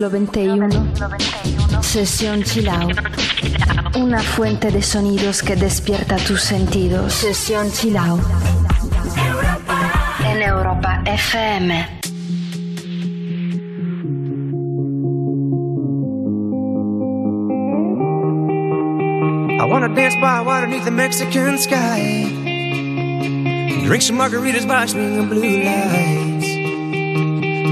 91, Sesión Chill Out. Una fuente de sonidos que despierta tus sentidos. Sesión Chill Out. Europa. En Europa FM. I wanna dance by water beneath the Mexican sky. Drink some margaritas watch me in blue light.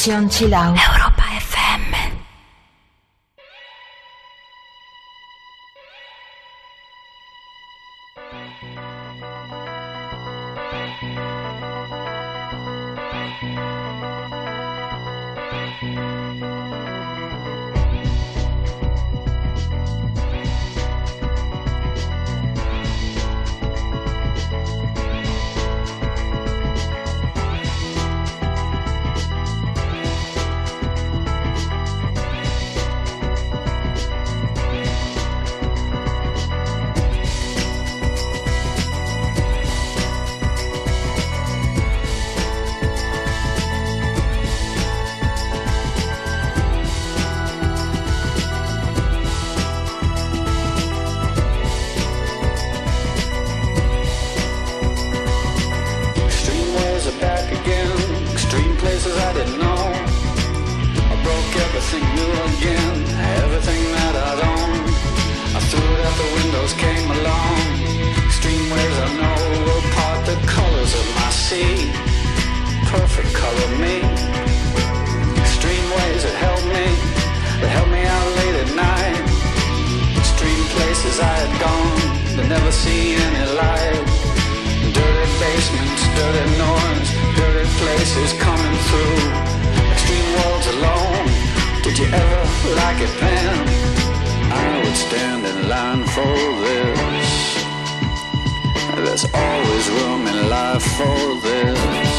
Estación there's always room in life for this.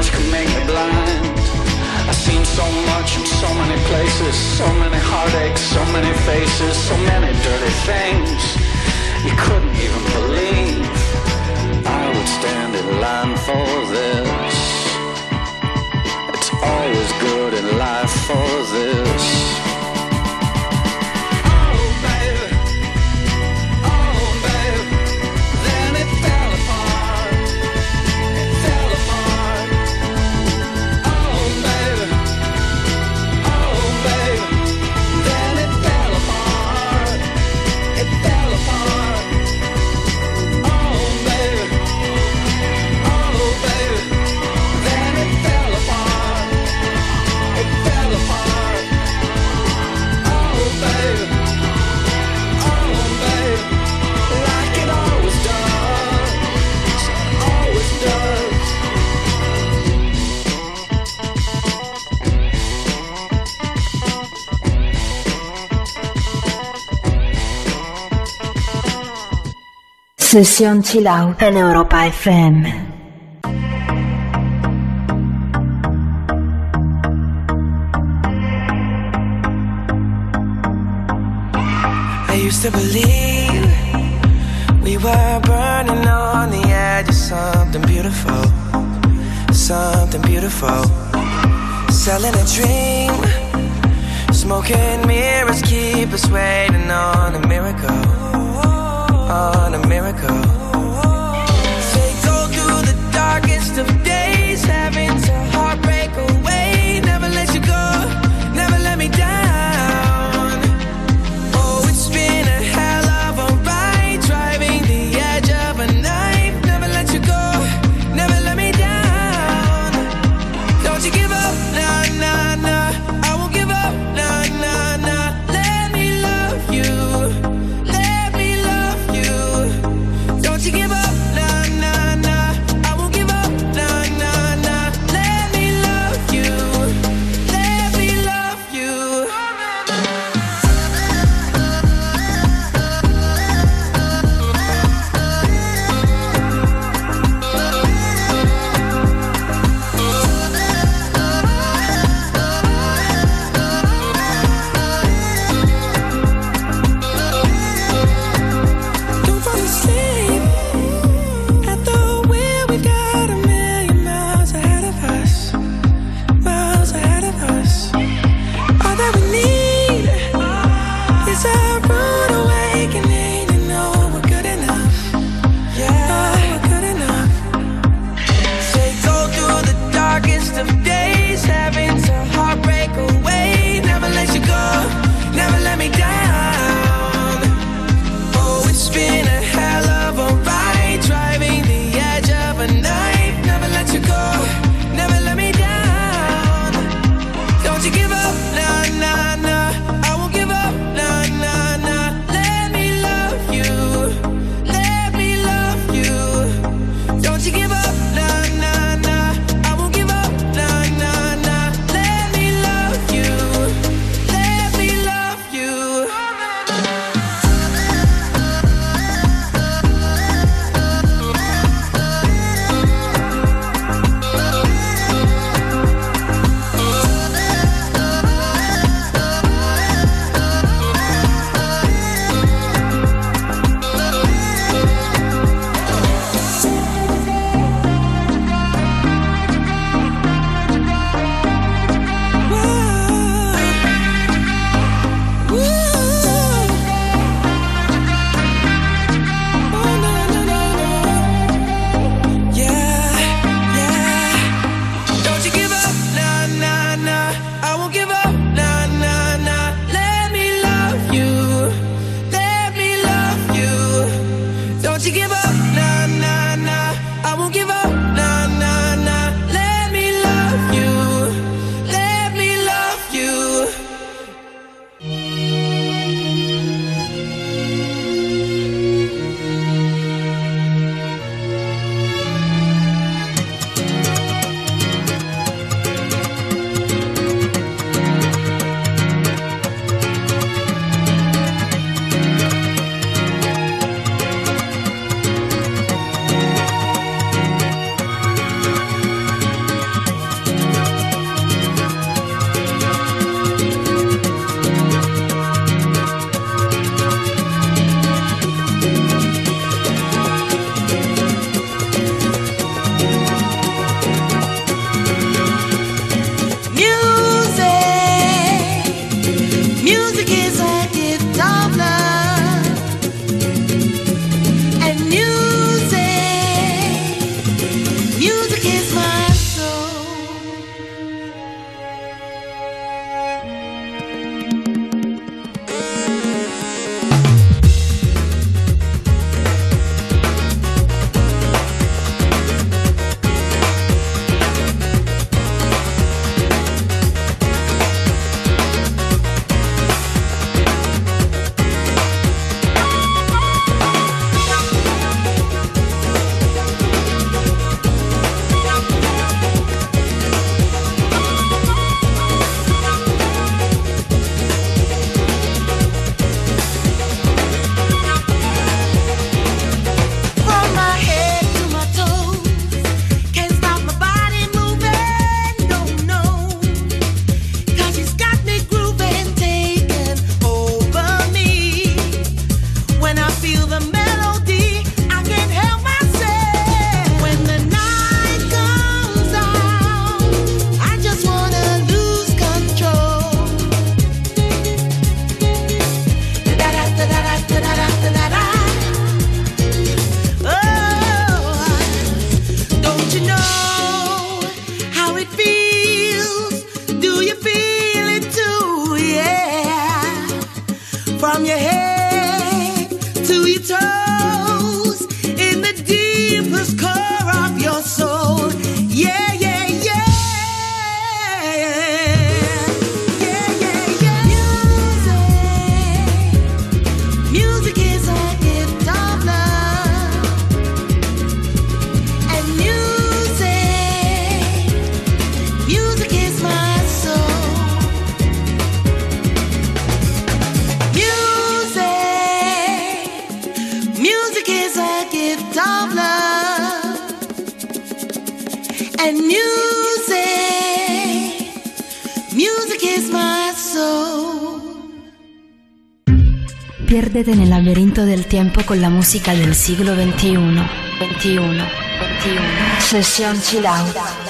eyes can make me blind. I've seen so much in so many places So many heartaches, so many faces So many dirty things. You couldn't even believe I would stand in line for this. It's always good in life for this. Sesión Chill en Europa FM. I used to believe we were burning on the edge of something beautiful, something beautiful. Selling a dream, smoking mirrors keep us waiting on a miracle on a miracle. They go through the darkest of days, having to heartbreak away. Never let you go, never let me down. Con la música del siglo XXI. 21, 21. Sesión Chill Out.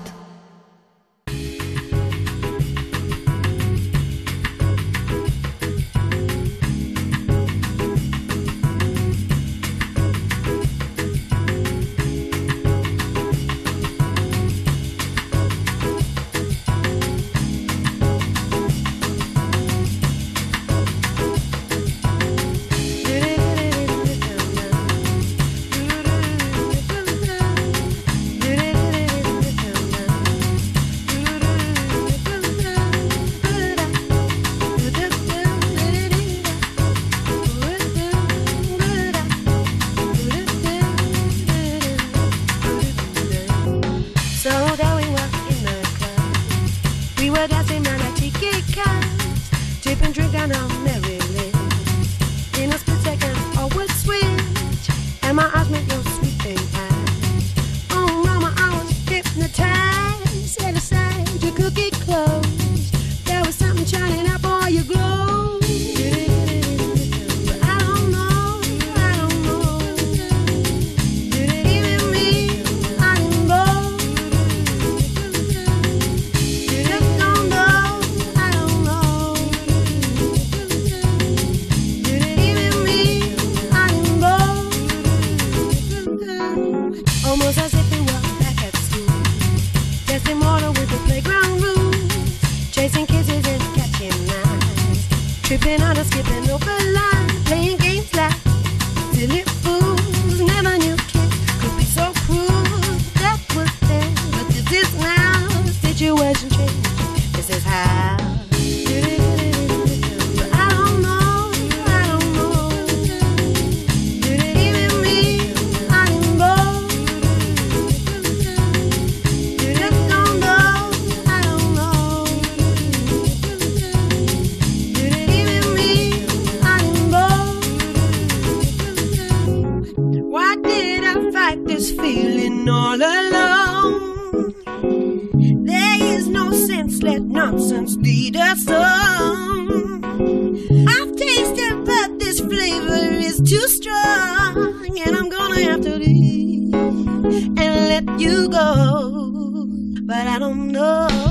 too strong, and I'm gonna have to leave and let you go. But I don't know.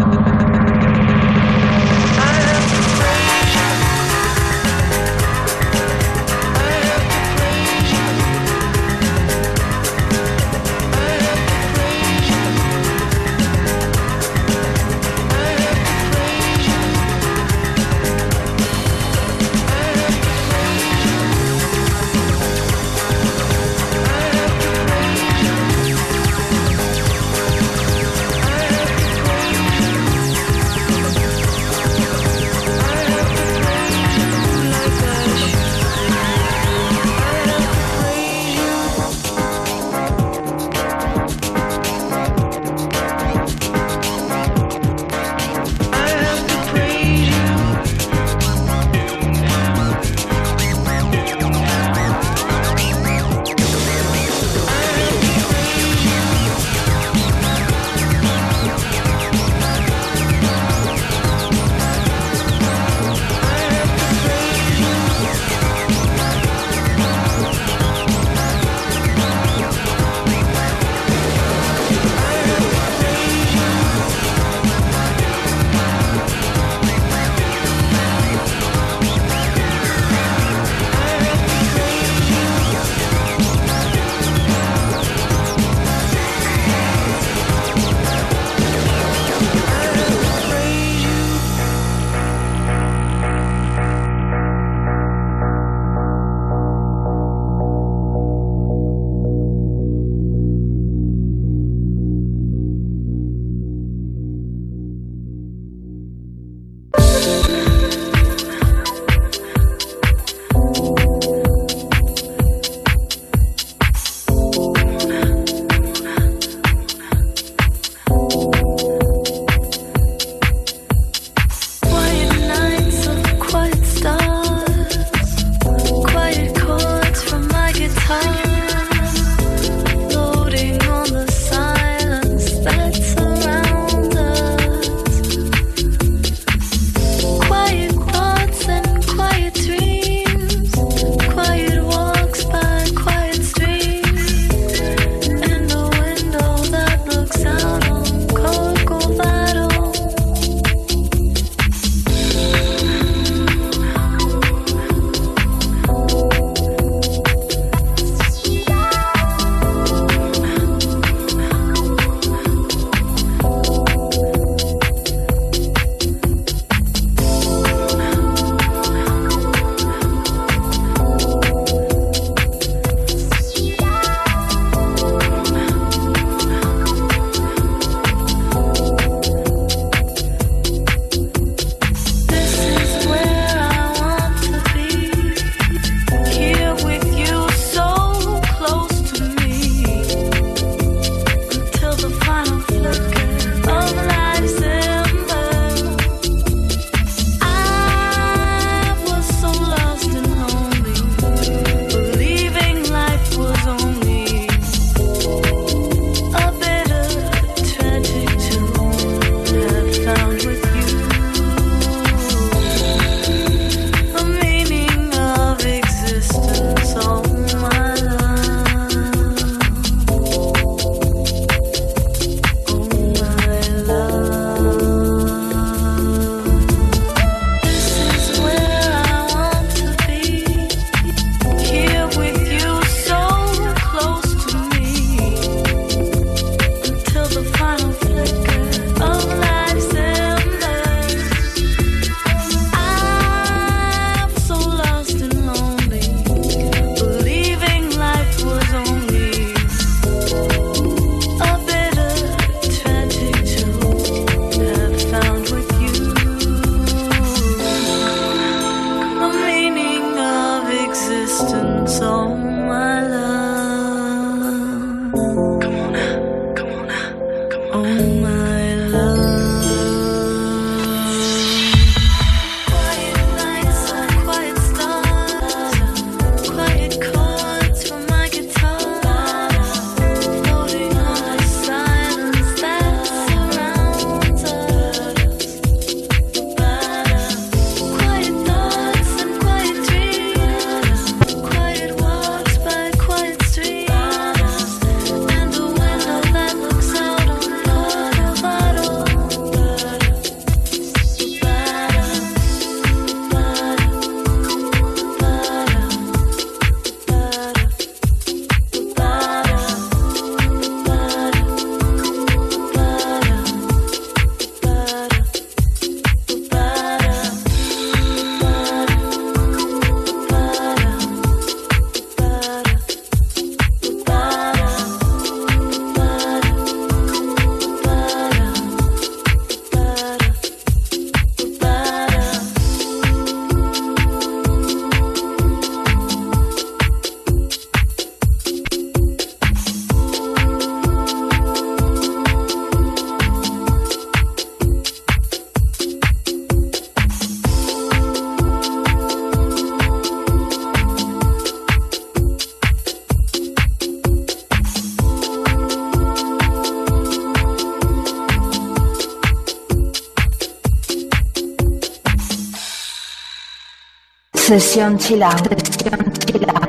Sesión Chill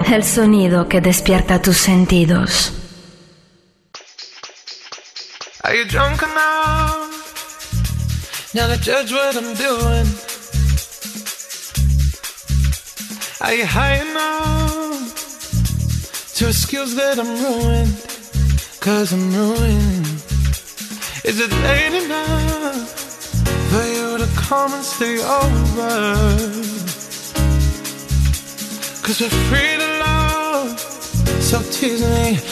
El sonido que despierta tus sentidos. Are you drunk enough now to judge what I'm doing? Are you high enough to excuse that I'm ruined? Cause I'm ruined. Is it late enough for you to come and stay over? Cause we're free to love, so tease me.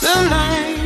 tonight You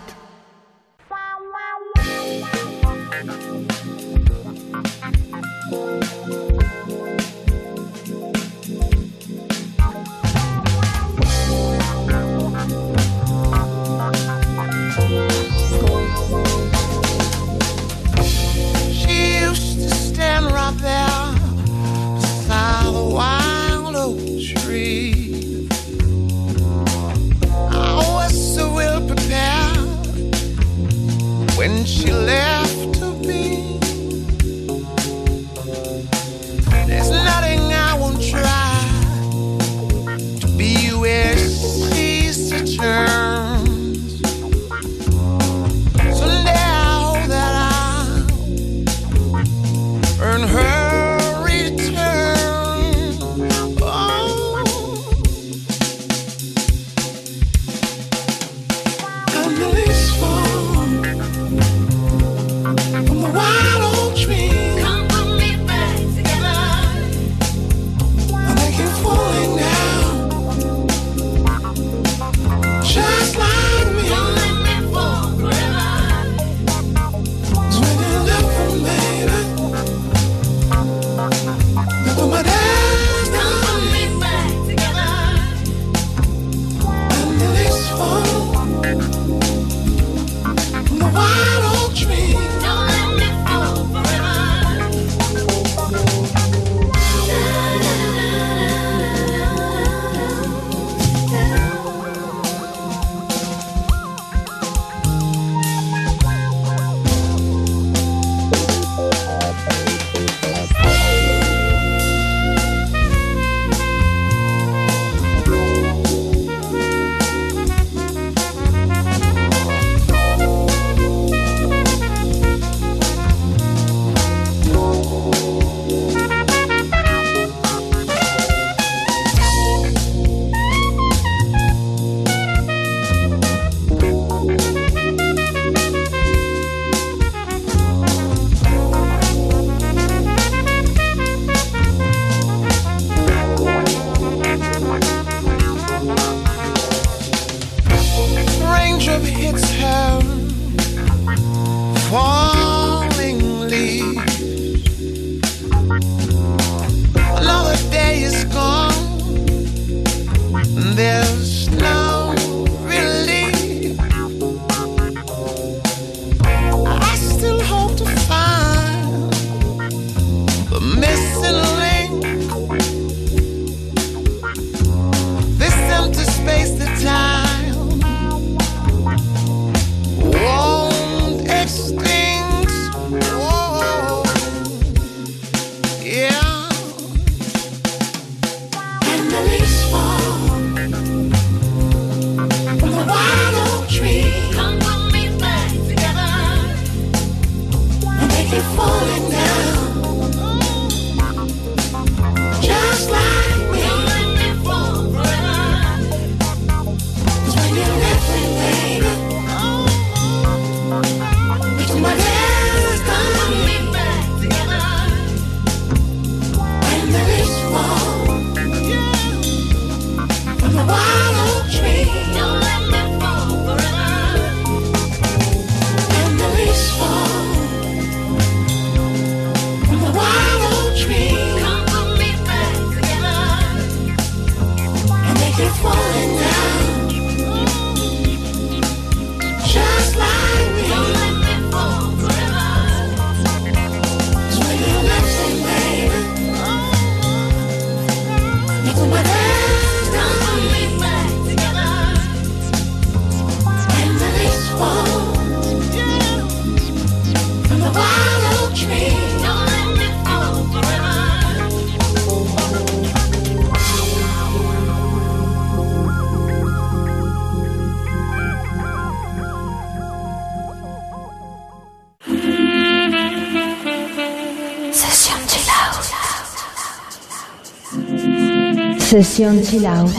Sesión Chill Out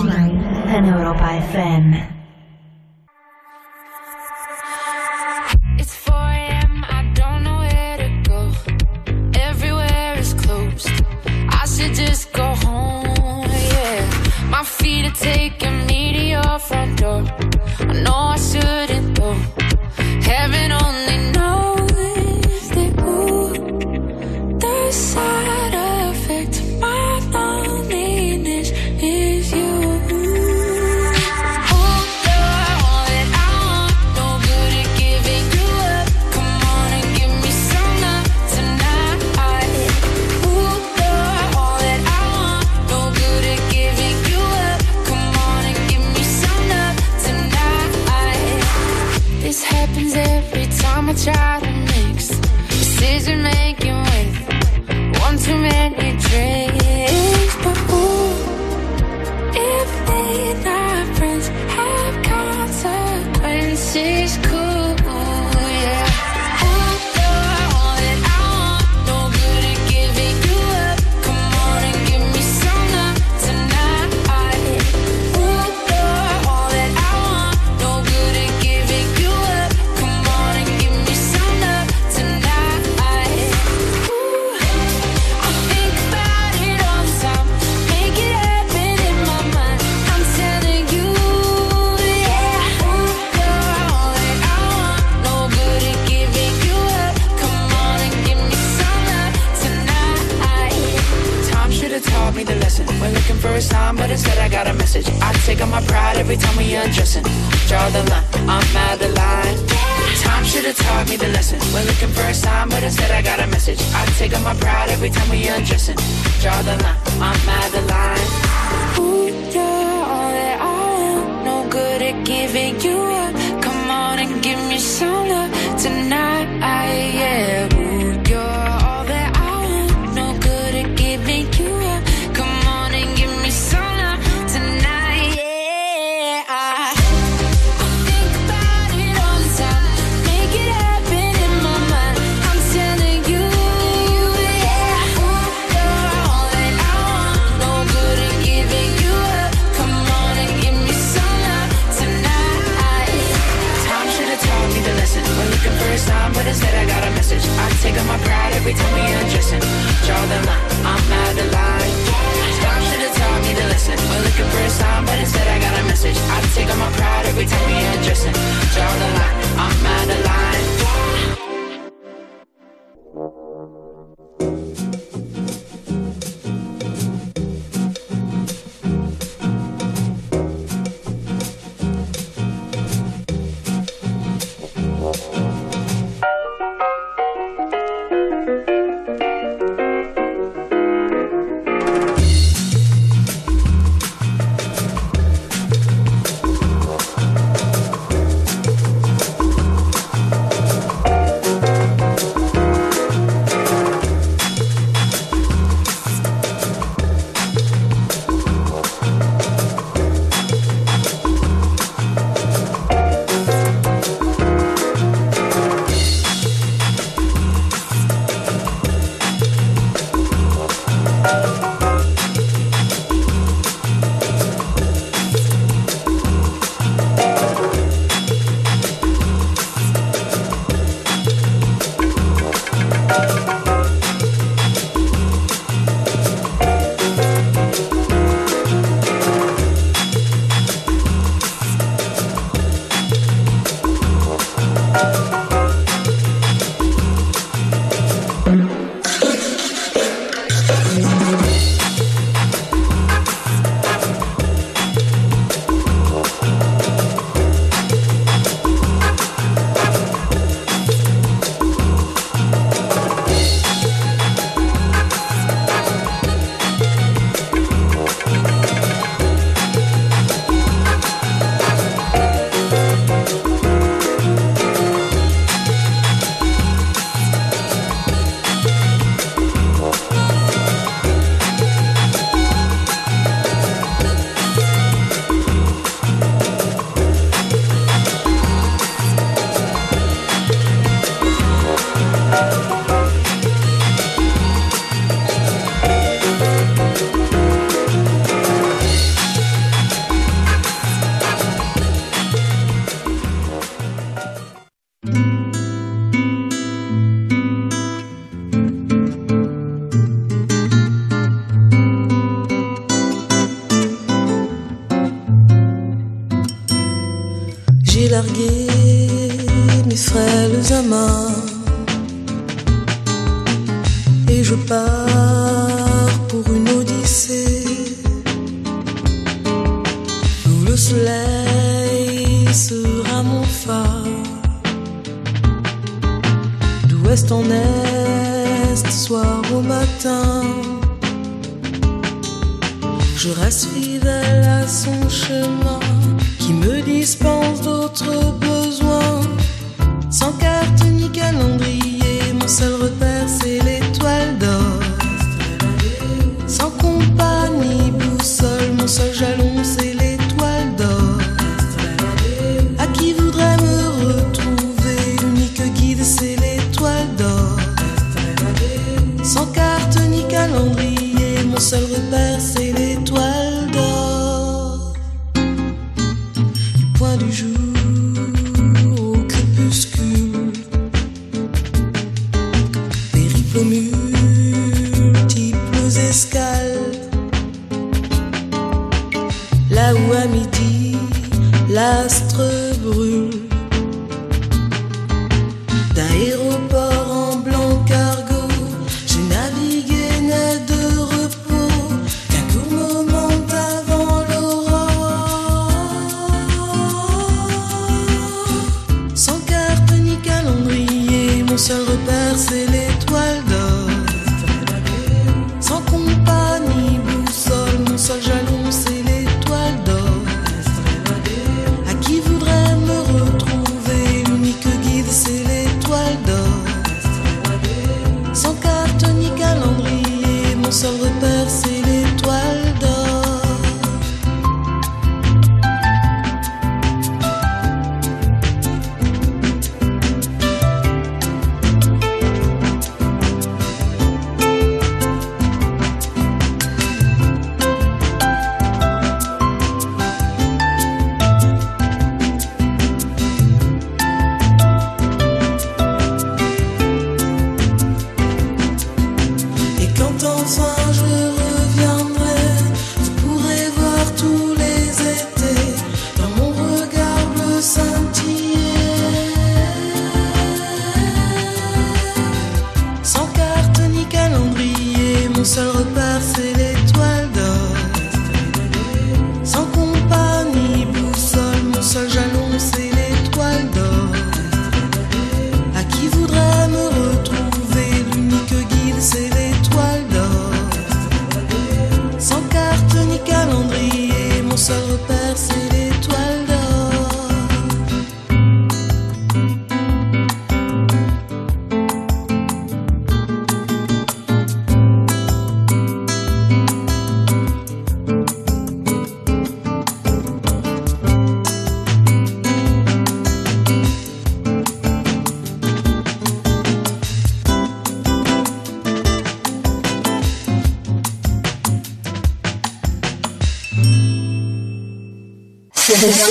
en Europa FM.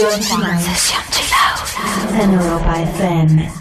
Session Chill Out en Europa FM.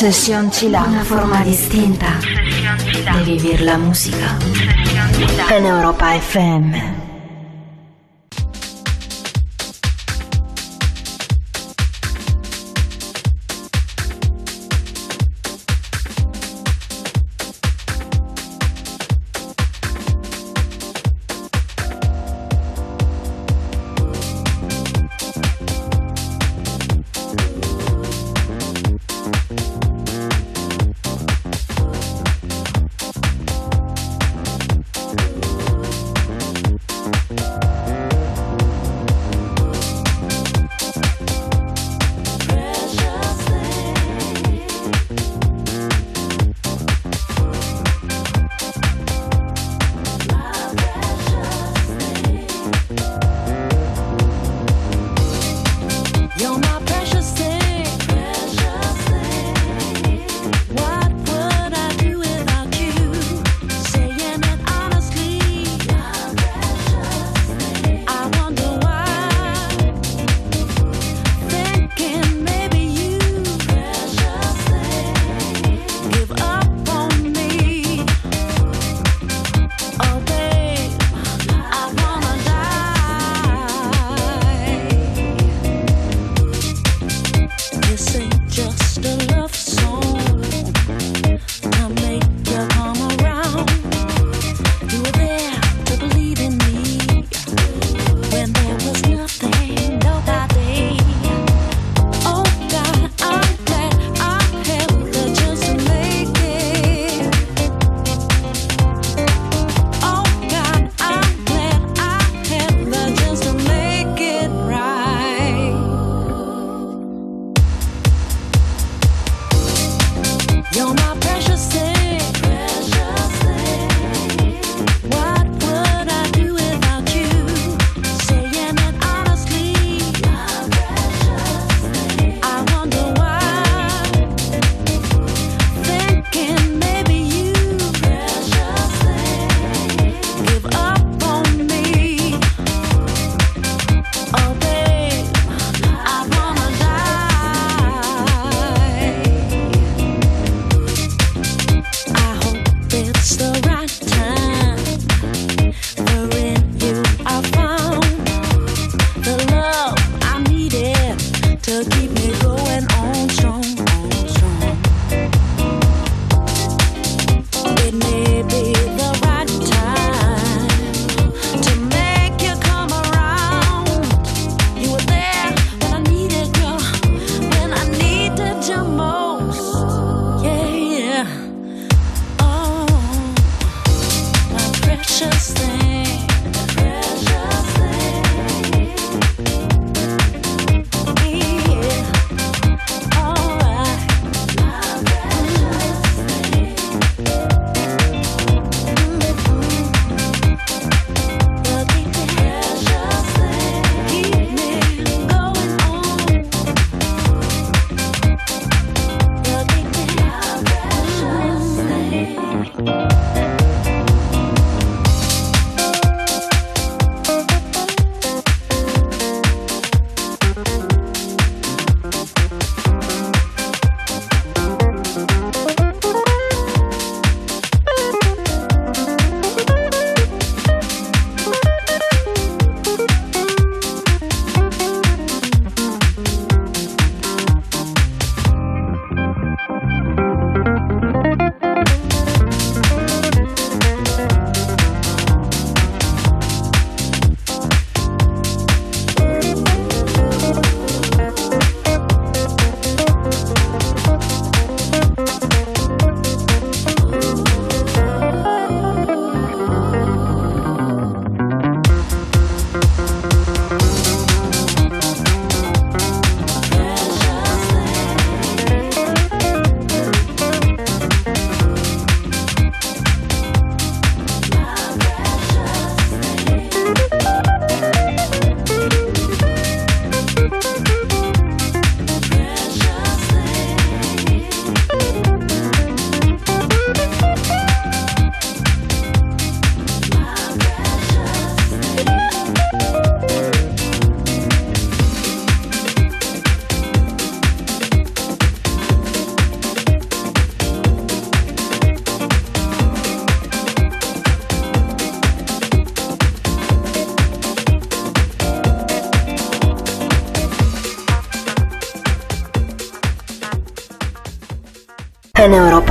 Session Chila. Una forma distinta di vivere la musica. En Europa FM.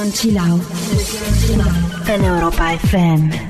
Sesión Chilau en Europa FM.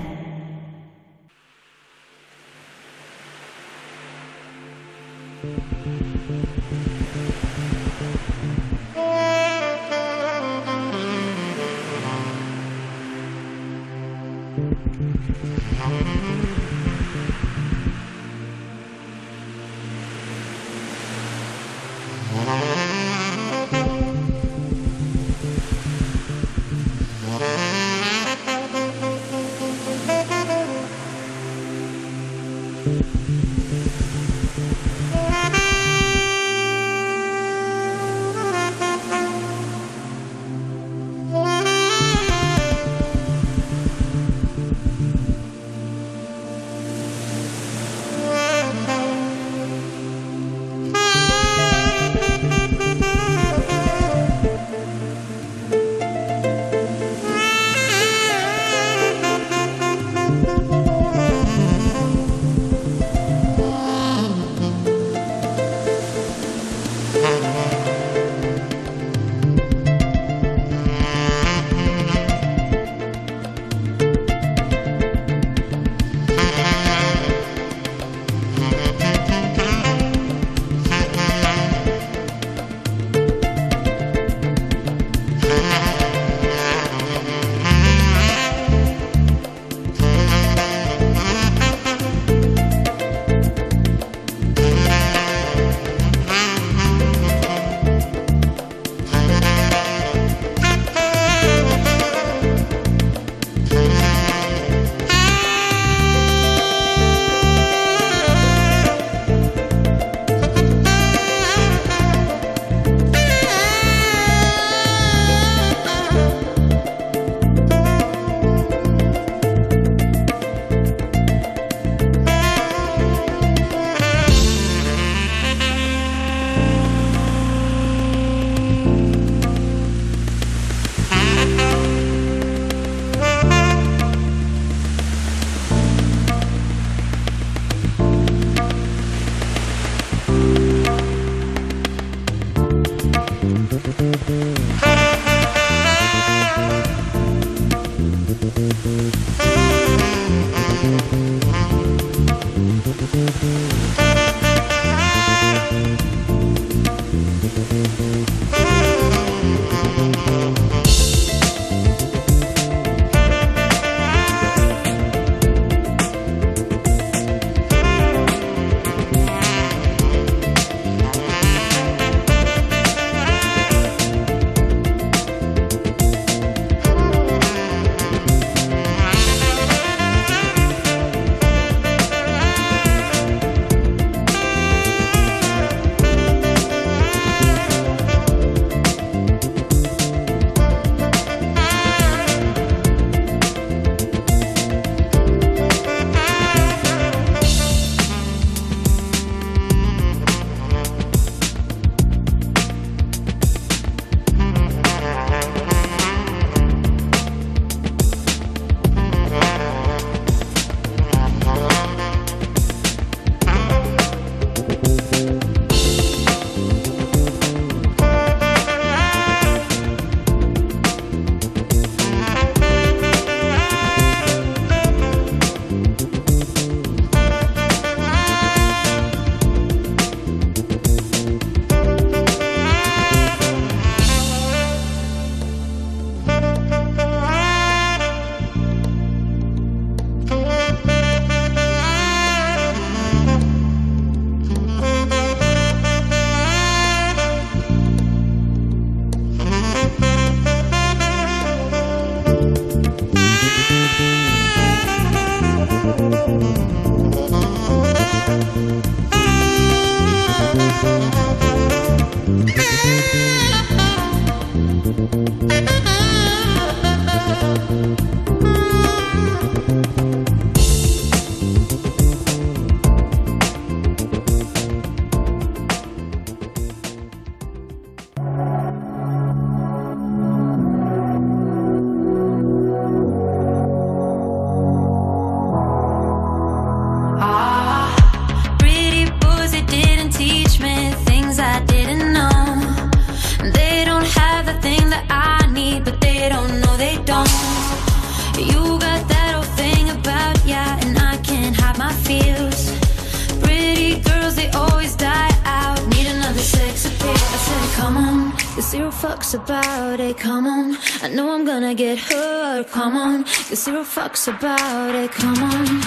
zero fucks about it. Come on.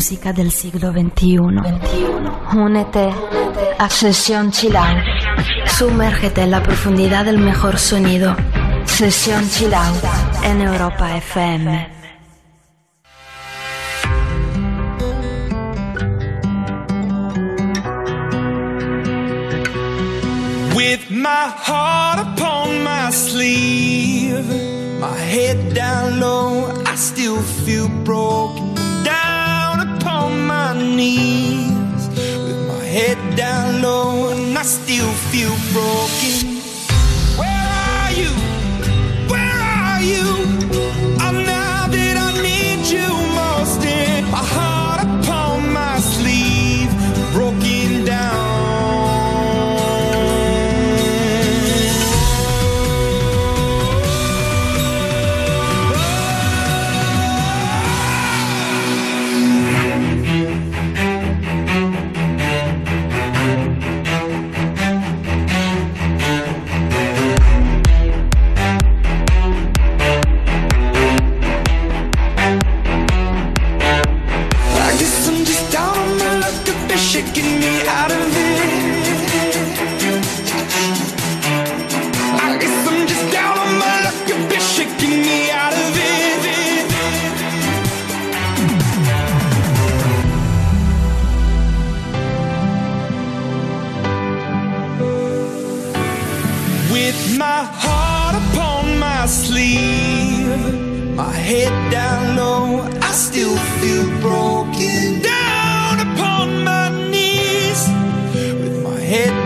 música del siglo XXI. Únete a Sesión Chilao. Sumérgete en la profundidad del mejor sonido. Sesión Chilao en Europa FM. With my heart upon my sleeve, my head down low, I still feel broken down upon my knees. With my head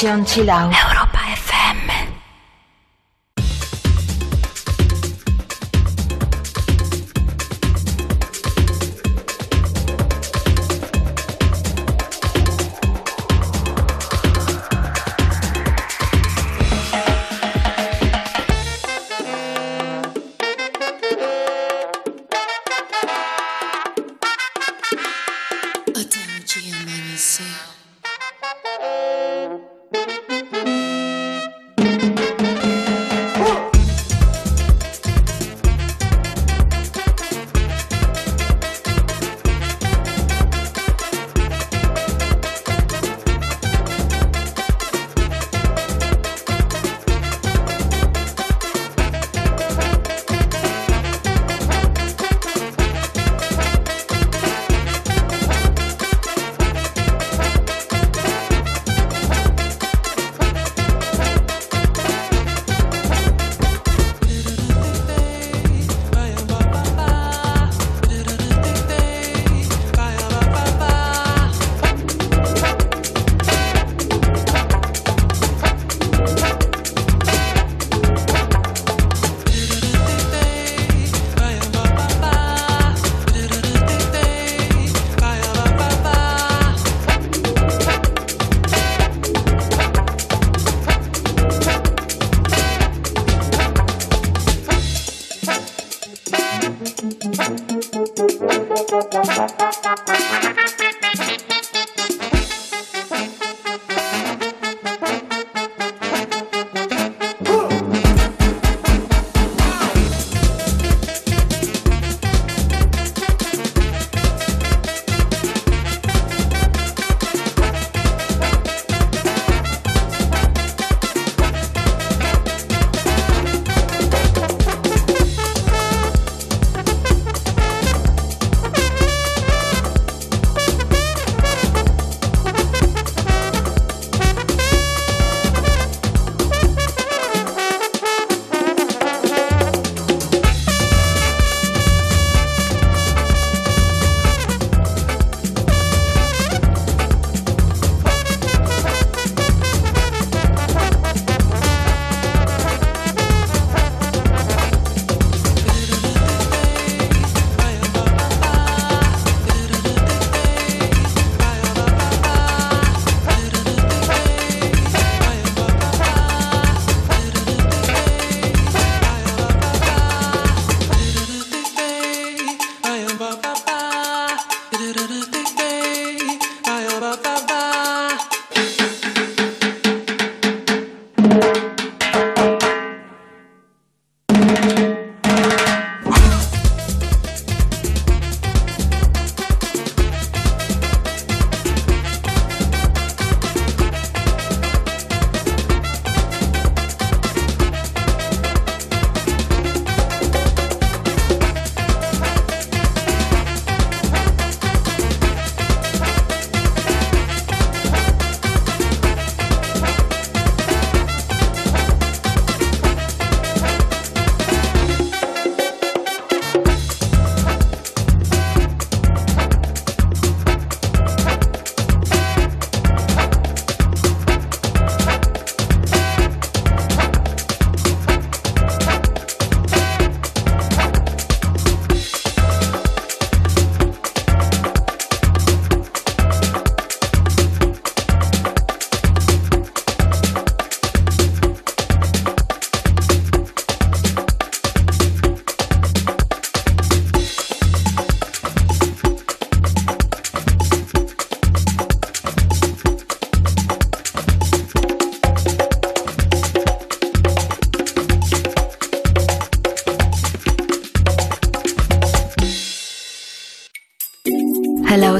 掀起浪。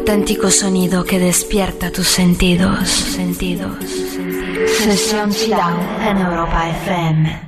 auténtico sonido que despierta tus sentidos. sentidos. Sesión Chilao en Europa FM.